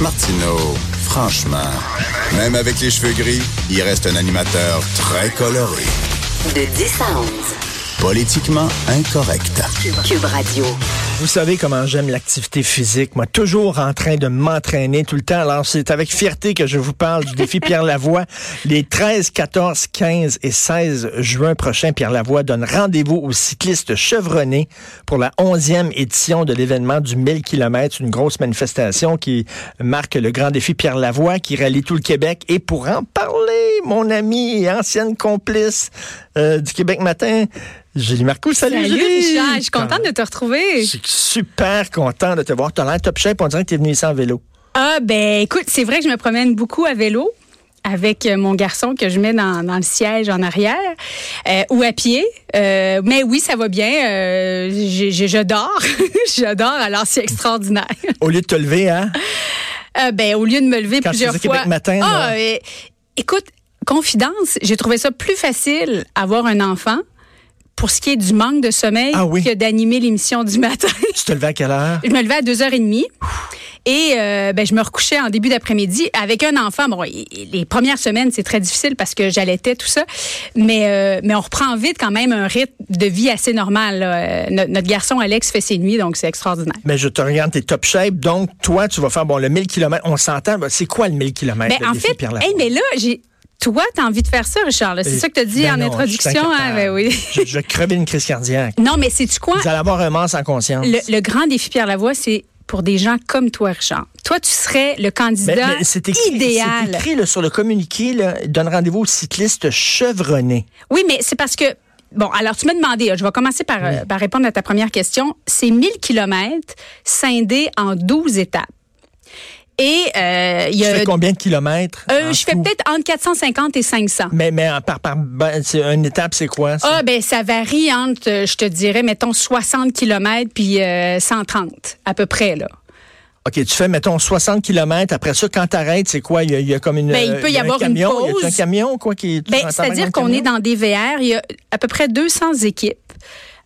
Martineau, franchement, même avec les cheveux gris, il reste un animateur très coloré. De 10 à 11. Politiquement incorrect. Cube Radio. Vous savez comment j'aime l'activité physique. Moi, toujours en train de m'entraîner tout le temps. Alors, c'est avec fierté que je vous parle du défi Pierre Lavoie. Les 13, 14, 15 et 16 juin prochains, Pierre Lavoie donne rendez-vous aux cyclistes chevronnés pour la 11e édition de l'événement du 1000 km, une grosse manifestation qui marque le grand défi Pierre Lavoie qui rallie tout le Québec. Et pour en parler, mon ami et ancienne complice euh, du Québec Matin, Julie Marcoux, salut, Salut Julie! Richard, je suis contente de te retrouver. Je suis super content de te voir. Tu as l'air top shape. On dirait que tu es venu ici en vélo. Ah ben écoute, c'est vrai que je me promène beaucoup à vélo avec euh, mon garçon que je mets dans, dans le siège en arrière euh, ou à pied. Euh, mais oui, ça va bien. Euh, je dors. je dors, alors c'est extraordinaire. Au lieu de te lever, hein? Ben, au lieu de me lever Quand tu plusieurs faisais fois. Québec Matin, ah, écoute, confidence, j'ai trouvé ça plus facile avoir un enfant pour ce qui est du manque de sommeil Ah oui? que d'animer l'émission du matin. Tu te levais à quelle heure? Je me levais à 2h30 et euh, ben, je me recouchais en début d'après-midi avec un enfant. Bon, les premières semaines, c'est très difficile parce que j'allaitais tout ça, mais, euh, mais on reprend vite quand même un rythme de vie assez normal. là. Euh, no- notre garçon Alex fait ses nuits, donc c'est extraordinaire. Mais je te regarde, t'es top shape. Donc, toi, tu vas faire, bon, le 1000 km. On s'entend. ben, C'est quoi le 1000 km? Ben, en fait, hey, mais là, j'ai... Toi, t'as envie de faire ça, Richard. C'est ça que tu as dit Ben en non, introduction. je hein? Ben oui. je, je vais crever une crise cardiaque. Non, mais c'est tu quoi? Vous allez avoir un mort sans conscience. Le, le grand défi Pierre Lavoie, c'est pour des gens comme toi, Richard. Toi, tu serais le Mais- candidat mais c'est écrit, idéal. C'est écrit là, sur le communiqué, là, donne rendez-vous aux cyclistes chevronnés. Oui, mais c'est parce que Bon, alors tu m'as demandé, je vais commencer par, par répondre à ta première question. C'est 1000 kilomètres scindés en 12 étapes. Et euh, il y Tu a... fais combien de kilomètres? Euh, je fais peut-être entre 450 et 500. Mais, mais par, par, ben, une étape, c'est quoi? ça? Ah, ben ça varie entre, euh, je te dirais, mettons 60 kilomètres puis euh, 130 à peu près là. OK, tu fais, mettons, 60 km. Après ça, quand t'arrêtes, c'est quoi? Il y, a, il y a comme une. Ben, il peut y a un avoir une camion, Il y pause. a un camion, quoi, qui. tu Ben, c'est-à-dire qu'on est camion? dans des VR. Il y a à peu près 200 équipes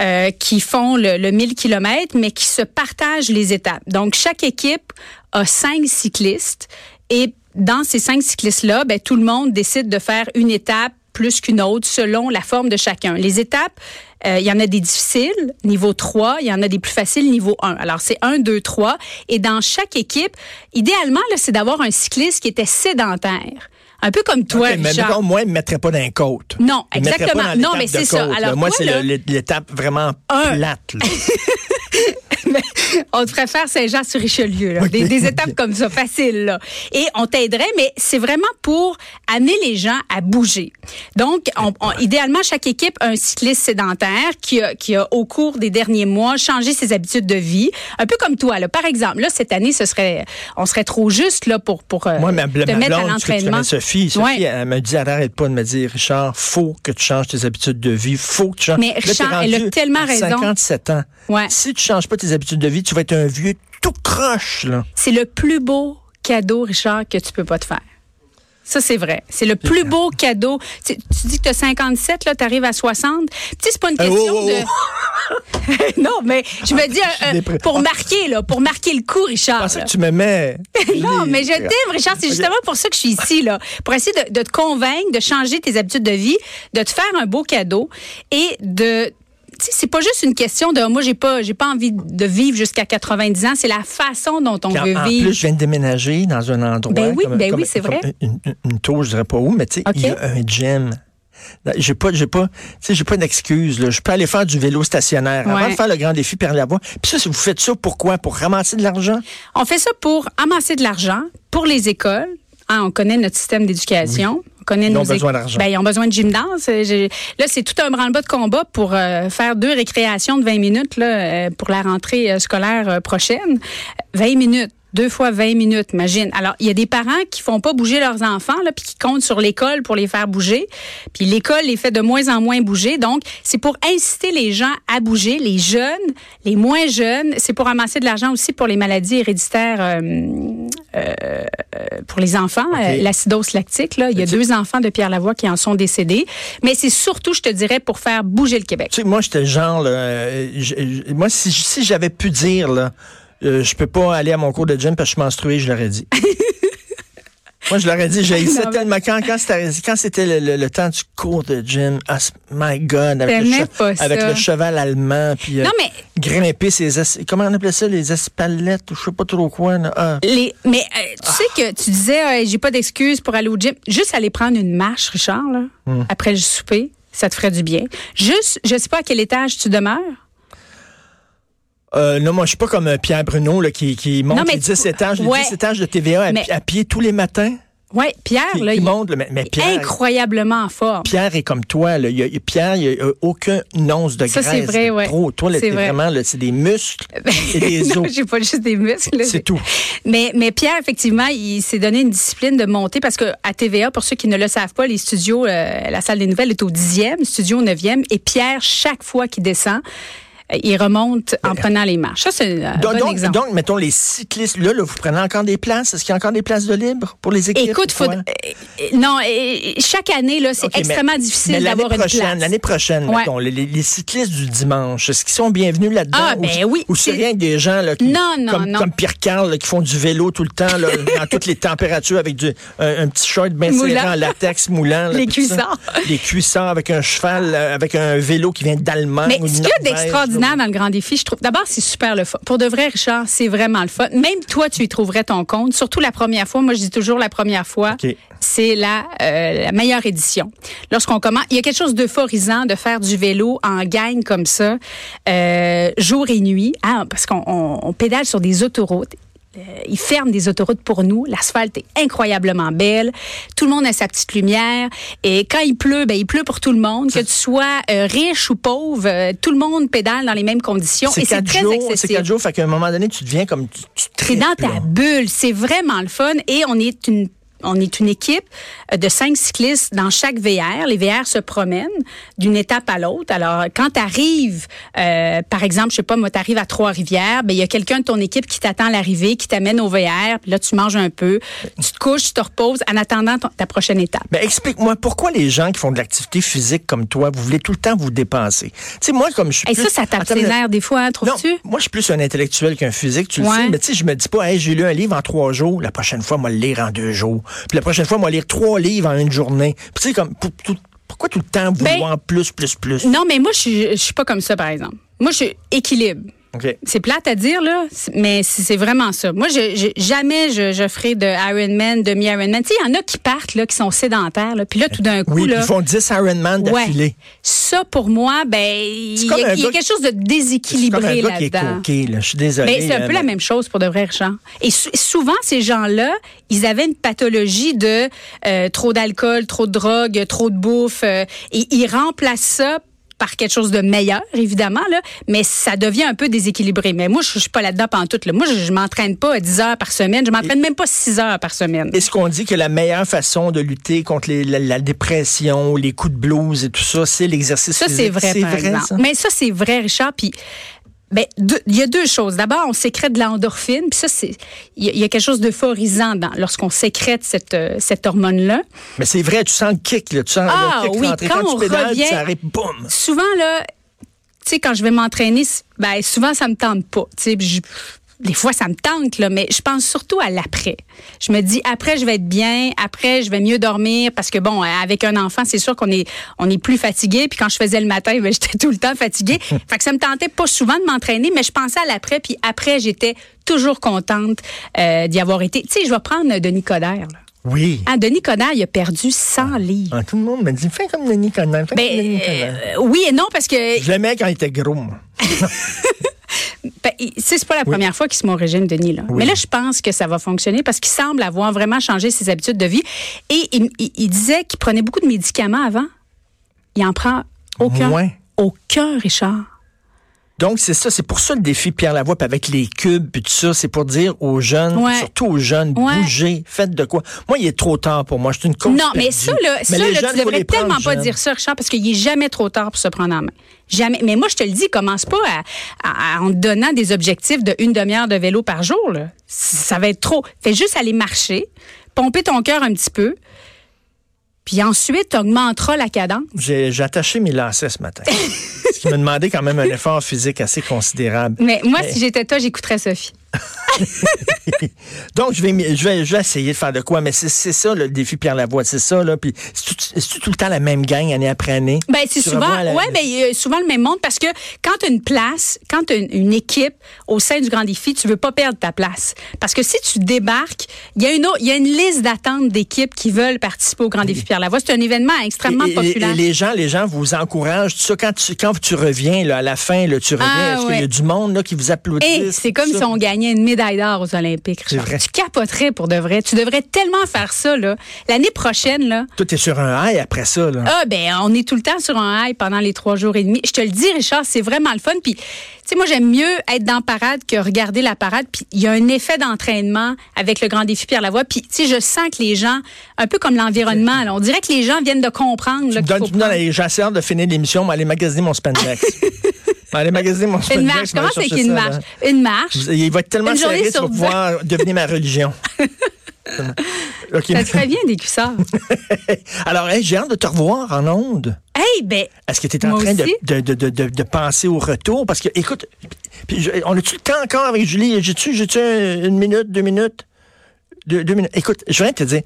euh, qui font le, le 1000 km, mais qui se partagent les étapes. Donc, chaque équipe a cinq cyclistes et dans ces cinq cyclistes-là, ben, tout le monde décide de faire une étape plus qu'une autre selon la forme de chacun. Les étapes, euh, il y en a des difficiles, niveau 3, il y en a des plus faciles, niveau 1. Alors, c'est 1, 2, 3. Et dans chaque équipe, idéalement, c'est d'avoir un cycliste qui était sédentaire. Un peu comme toi, mais moi, il ne me mettrait pas dans les côtes. Non, exactement. pas dans Non, mais c'est ça. côte. Alors, moi, c'est l'étape vraiment Un. plate. Mais on te ferait faire Saint-Jean-sur-Richelieu. Des, des étapes comme ça, faciles. Là. Et on t'aiderait, mais c'est vraiment pour amener les gens à bouger. Donc, on- on- idéalement, chaque équipe a un cycliste sédentaire qui a, qui a, au cours des derniers mois, changé ses habitudes de vie. Un peu comme toi. Là. Par exemple, là, cette année, ce serait, on serait trop juste là, pour, pour euh, Moi, ma, te ma mettre à blonde, tu l'entraînement. Sophie, Sophie, Ouais. elle me dit, arrête pas de me dire, Richard, faut que tu changes tes habitudes de vie, faut que tu changes. Mais Là, Richard, elle a tellement à raison. 57 ans. Ouais. Si tu changes pas tes habitudes de vie, tu vas être un vieux tout croche. C'est le plus beau cadeau, Richard, que tu peux pas te faire. Ça, c'est vrai. C'est le plus beau cadeau. Tu, tu dis que tu as 57, là, tu arrives à 60. Tu sais, c'est pas une Euh, question oh, oh, de. non, mais je me dis, euh, euh, pour marquer, là, pour marquer le coup, Je Richard. là. que tu mets. Non, mais je t'aime, Richard. C'est justement pour ça que je suis ici, là. Pour essayer de, de te convaincre, de changer tes habitudes de vie, de te faire un beau cadeau et de. C'est pas juste une question de moi j'ai pas j'ai pas envie de vivre jusqu'à 90 ans, c'est la façon dont on en, veut en vivre. plus, je viens de déménager dans un endroit. Ben oui, comme- ben comme- oui, c'est vrai. Une, tour, je dirais pas où, mais tu sais, il y a un gym. J'ai pas, j'ai pas, tu sais, j'ai pas d'excuse. là. Je peux aller faire du vélo stationnaire avant Ouais. de faire le grand défi Pierre Lavoie. Puis ça, si vous faites ça, pourquoi Pour ramasser de l'argent? On fait ça pour amasser de l'argent pour les écoles. Hein, on connaît notre système d'éducation. On connaît Ils ont besoin d'argent. Ben, ils ont besoin de gymnase. Euh, Là, c'est tout un branle-bas de combat pour euh, faire deux récréations de 20 minutes là, euh, pour la rentrée scolaire prochaine. 20 minutes. Deux fois 20 minutes, imagine. Alors, il y a des parents qui font pas bouger leurs enfants, là, puis qui comptent sur l'école pour les faire bouger. Puis l'école les fait de moins en moins bouger. Donc, c'est pour inciter les gens à bouger, les jeunes, les moins jeunes. C'est pour amasser de l'argent aussi pour les maladies héréditaires euh, euh, pour les enfants, euh, l'acidose lactique. Là. Il y a deux enfants de Pierre Lavoie qui en sont décédés. Mais c'est surtout, je te dirais, pour faire bouger le Québec. Tu sais, moi, j'étais genre, là, euh, j- j- moi, si, si j'avais pu dire, là, euh, je peux pas aller à mon cours de gym parce que je suis menstruée, je l'aurais dit. Moi, je leur ai dit, j'ai mais- tellement quand, quand c'était, quand c'était le, le- le temps du cours de gym, ah, my God, avec, le, T'aimais che- ça. avec le cheval allemand, puis euh, Non, mais grimper ses, es- comment on appelait ça, les espalettes, ou je sais pas trop quoi. Là. Ah. Les, mais euh, tu sais que tu disais, euh, j'ai pas d'excuse pour aller au gym. Juste aller prendre une marche, Richard, là, Hmm. après le souper, ça te ferait du bien. Juste, je sais pas à quel étage tu demeures. Euh, non, moi, je suis pas comme euh, Pierre Bruno là, qui, qui monte Non, les 10 tu- étages, les ouais. 10 étages de TVA à, Mais- pi- à pied tous les matins. Ouais, Pierre, Qui, là, qui il monte, mais, Pierre, incroyablement en forme. Pierre est comme toi. Là. Il a, Pierre, il y a euh, aucun once de Ça, graisse. c'est vrai, de ouais. Trop. Toi, C'est vraiment, c'est des muscles et des non, os. j'ai pas juste des muscles. C'est tout. Mais, mais Pierre, effectivement, il s'est donné une discipline de monter parce que à TVA, pour ceux qui ne le savent pas, les studios, euh, la salle des nouvelles est au dixième, studio au neuvième, et Pierre, chaque fois qu'il descend, euh, il remonte en prenant les marches. Ça, c'est un Donc, bon donc, exemple. donc, mettons, les cyclistes, là, là, vous prenez encore des places? Est-ce qu'il y a encore des places de libre pour les équipes? Écoute, ou faut, euh, non, euh, chaque année, là, c'est extrêmement mais difficile d'avoir une place. L'année prochaine, Ouais. mettons, les, cyclistes du dimanche, est-ce qu'ils sont bienvenus là-dedans? Ah, ou, ben oui, Ou c'est rien que des gens là, qui, Non, non, comme, non. comme Pierre Carl qui font du vélo tout le temps, là, dans toutes les températures, avec du, un, un petit short bien serré en latex moulant. Les cuissards. Les cuissards avec un cheval, euh, avec un vélo qui vient d'Allemagne. Mais ce qu'il y a d'extraordinaire dans le grand défi, je trouve, d'abord, c'est super le fun. Pour de vrai, Richard, c'est vraiment le fun. Même toi, tu y trouverais ton compte. Surtout la première fois. Moi, je dis toujours la première fois. C'est la, euh, la meilleure édition. Lorsqu'on commence, il y a quelque chose d'euphorisant de faire du vélo en gang comme ça, euh, jour et nuit, hein, parce qu'on on- on pédale sur des autoroutes. Euh, ils ferment des autoroutes pour nous. L'asphalte est incroyablement belle. Tout le monde a sa petite lumière. Et quand il pleut, ben il pleut pour tout le monde. Que tu sois euh, riche ou pauvre, euh, tout le monde pédale dans les mêmes conditions. C'est Et c'est quatre très jours, c'est quatre jours, fait qu'à un moment donné, tu deviens comme tu, tu dans ta là. bulle. C'est vraiment le fun. Et on est une on est une équipe euh, de cinq cyclistes dans chaque VR. Les VR se promènent d'une étape à l'autre. Alors, quand tu arrives, par exemple, je sais pas, moi, tu arrives à Trois-Rivières, ben il y a quelqu'un de ton équipe qui t'attend à l'arrivée, qui t'amène au VR. Puis là, tu manges un peu, tu te couches, tu te reposes en attendant ton- ta prochaine étape. Mais explique-moi, pourquoi les gens qui font de l'activité physique comme toi, vous voulez tout le temps vous dépenser? Tu sais, moi, comme je suis Et plus... ça, ça tape nerfs des fois, hein, trouves-tu? moi, je suis plus un intellectuel qu'un physique, tu le sais. Mais tu sais, je me dis pas, hey, j'ai lu un livre en trois jours, la prochaine fois, moi, le lire en deux jours. Puis la prochaine fois, moi, lire trois livres en une journée. Puis tu sais, comme, pour- tout- pourquoi tout le temps vouloir plus, plus, plus? Ben, Non, mais moi, je suis pas comme ça, par exemple. Moi, je suis équilibre. C'est plate à dire, là, mais c'est vraiment ça. Moi, je, je- jamais je, je ferai de Ironman, demi-Ironman. Tu sais, il y en a qui partent, là, qui sont sédentaires, là, puis là, tout d'un coup, Oui, là... ils font 10 Ironman d'affilée. Ça, pour moi, ben, il y, a- y quelque chose de déséquilibré là-dedans. là. Je suis désolé. Ben, c'est un peu la même chose pour de vrais Richard. Et sou- souvent, ces gens-là, ils avaient une pathologie de euh, trop d'alcool, trop de drogue, trop de bouffe. euh, et ils remplacent ça par quelque chose de meilleur, évidemment, là, mais ça devient un peu déséquilibré. Mais moi, je je suis pas là-dedans pantoute. Là. Moi, je, je m'entraîne pas 10 heures par semaine. Je m'entraîne même pas 6 heures par semaine. Est-ce qu'on dit que la meilleure façon de lutter contre les- la, la dépression, les coups de blues et tout ça, c'est l'exercice Ça, physique? c'est vrai, par exemple. ça? Mais ça, c'est vrai, Richard. Puis, ben, il y a deux choses. D'abord, on sécrète de l'endorphine. Puis ça, c'est, il y, a- il y a quelque chose d'euphorisant lorsqu'on sécrète cette, euh, cette hormone-là. Mais c'est vrai, tu sens le kick, là. Tu sens Ah, le kick oui, quand Quand, on tu pédales, revient- ça arrive, boum! Souvent, là, tu sais, quand je vais m'entraîner, ben, souvent, ça me tente pas. Tu sais, des fois, ça me tente, là, mais je pense surtout à l'après. Je me dis, après, je vais être bien, après, je vais mieux dormir, parce que, bon, avec un enfant, c'est sûr qu'on est, on est plus fatigué, puis quand je faisais le matin, ben, j'étais tout le temps fatiguée. fait que ça me tentait pas souvent de m'entraîner, mais je pensais à l'après, puis après, j'étais toujours contente euh, d'y avoir été. Tu sais, je vais prendre Denis Coderre, là. Oui. Ah, Denis Coderre, il a perdu 100 livres. Ah, tout le monde me dit, fais comme Denis Coderre. fais Ben, comme Denis Coderre. euh, oui et non, parce que Je l'aimais quand il était gros, moi. Ben, c'est pas la première fois qu'il se met au régime, Denis. Là. Mais là, je pense que ça va fonctionner parce qu'il semble avoir vraiment changé ses habitudes de vie. Et il, il- il disait qu'il prenait beaucoup de médicaments avant. Il en prend aucun. Moins. Aucun, Richard. Donc, c'est ça, c'est pour ça le défi Pierre Lavoie, puis avec les cubes, puis tout ça, c'est pour dire aux jeunes, Ouais. surtout aux jeunes, Ouais. bougez, faites de quoi. Moi, il est trop tard pour moi, je suis une coach Non, mais ça, là, ça, là, jeunes, tu devrais prendre tellement pas dire ça, Richard, parce qu'il est jamais trop tard pour se prendre en main. Jamais. Mais moi, je te le dis, commence pas à, à- à- en te donnant des objectifs de une demi-heure de vélo par jour. Là. Ça va être trop. Fais juste aller marcher, pomper ton cœur un petit peu. Puis ensuite, tu augmenteras la cadence. J'ai j'ai attaché mes lacets ce matin. ce qui me demandait quand même un effort physique assez considérable. Mais moi, Mais- si j'étais toi, j'écouterais Sophie. Donc, je vais, je vais, je vais essayer de faire de quoi, mais c'est c'est ça le défi Pierre Lavoie, c'est ça, là. Puis, c'est tout, c'est tout le temps la même gang, année après année? Ben, c'est souvent, la- ouais, ben, souvent le même monde parce que quand tu as une place, quand tu as une, une équipe au sein du Grand Défi, tu veux pas perdre ta place. Parce que si tu débarques, il y a une, autre- y a une liste d'attente d'équipes qui veulent participer au Grand Défi Pierre Lavoie. C'est un événement extrêmement Et- populaire. Et, les gens, les gens vous encouragent. Ça, quand tu, quand tu reviens, là, à la fin, là, tu reviens, Ah, est-ce qu'il y a du monde, là, qui vous applaudit? C'est comme si on gagnait une médaille d'or aux Olympiques. C'est Richard. vrai. Tu capoterais pour de vrai. Tu devrais tellement faire ça, là. L'année prochaine, là. Toi, t'es sur un high après ça, là. Ah, ben, on est tout le temps sur un high pendant les trois jours et demi. Je te le dis, Richard, c'est vraiment le fun. Puis, tu sais, moi, j'aime mieux être dans la parade que regarder la parade. Puis, il y a un effet d'entraînement avec le grand défi Pierre Lavoie. Puis, tu sais, je sens que les gens, un peu comme l'environnement, là, on dirait que les gens viennent de comprendre. là, Tu me qu'il donnes, faut tu me donnes, prendre- allez, j'ai hâte de finir l'émission, mais aller magasiner mon spandex. magasiner mon. Une marche. Comment c'est qu'une marche? Une marche? Il va être tellement serré, tu sur vas pouvoir devenir ma religion. Ça te ferait bien des cuissards. Alors, hey, j'ai hâte de te revoir en ondes. hey, ben, Est-ce que tu es en train de, de, de, de, de- de penser au retour? Parce que, écoute, je- on a-tu le temps encore avec Julie? J'ai-tu j'ai-tu un- une minute, deux minutes? Deux, deux minutes. Écoute, je viens de te dire,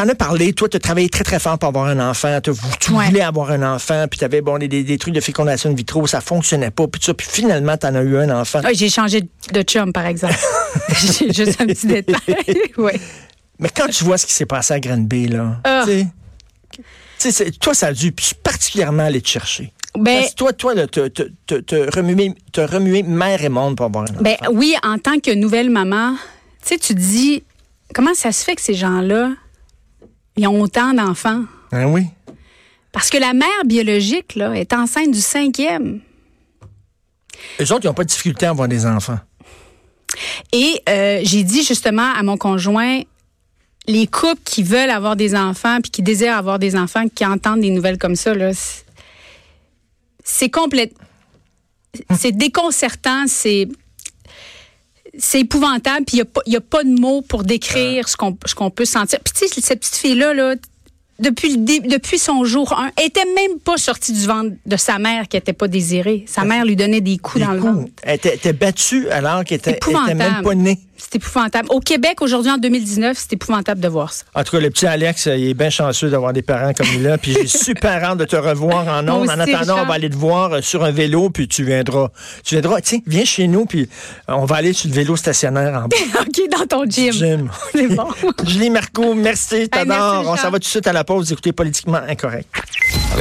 t'en as parlé, toi, tu as travaillé très, très fort pour avoir un enfant. T'as- Tu Ouais. voulais avoir un enfant, puis tu avais bon, des, des- trucs de fécondation in vitro, ça fonctionnait pas, puis ça. Puis finalement, tu en as eu un enfant. ah, j'ai changé de chum, par exemple. j'ai juste un petit détail. ouais. Mais quand tu vois ce qui s'est passé à Granby, là, Ah. tu sais, tu sais, c'est- toi, ça a dû particulièrement aller te chercher. Ben, Parce que toi, toi, là, te, te, te, te remuer, te remuer mère et monde pour avoir un enfant. Ben oui, en tant que nouvelle maman, tu sais, tu te dis comment ça se fait que ces gens-là, ils ont autant d'enfants? Hein, oui. Parce que la mère biologique, là, est enceinte du cinquième. Eux autres, ils n'ont pas de difficulté à avoir des enfants. Et euh, j'ai dit justement à mon conjoint, les couples qui veulent avoir des enfants puis qui désirent avoir des enfants, qui entendent des nouvelles comme ça, là, c'est- c'est complète, c'est déconcertant, c'est c'est épouvantable, puis il n'y a, pas de mots pour décrire ce qu'on ce qu'on peut sentir. Puis tu sais, cette petite fille-là, là, depuis, le depuis son jour 1, était même pas sortie du ventre de sa mère qui n'était pas désirée. Sa mère lui donnait des coups Des dans le ventre. Elle était, était battue alors qu'elle était, elle était même pas née. C'est épouvantable. Au Québec, aujourd'hui, en 2019, c'est épouvantable de voir ça. En tout cas, le petit Alex, euh, il est bien chanceux d'avoir des parents comme il a. Puis j'ai super hâte de te revoir en ondes. En attendant, Richard. on va aller te voir euh, sur un vélo, puis tu viendras. Tu viendras, tiens, viens chez nous, puis euh, on va aller sur le vélo stationnaire en bas OK, dans ton gym. gym. C'est bon. Julie Marco, merci, t'adore. on s'en va tout de suite à la pause d'écouter Politiquement Incorrect.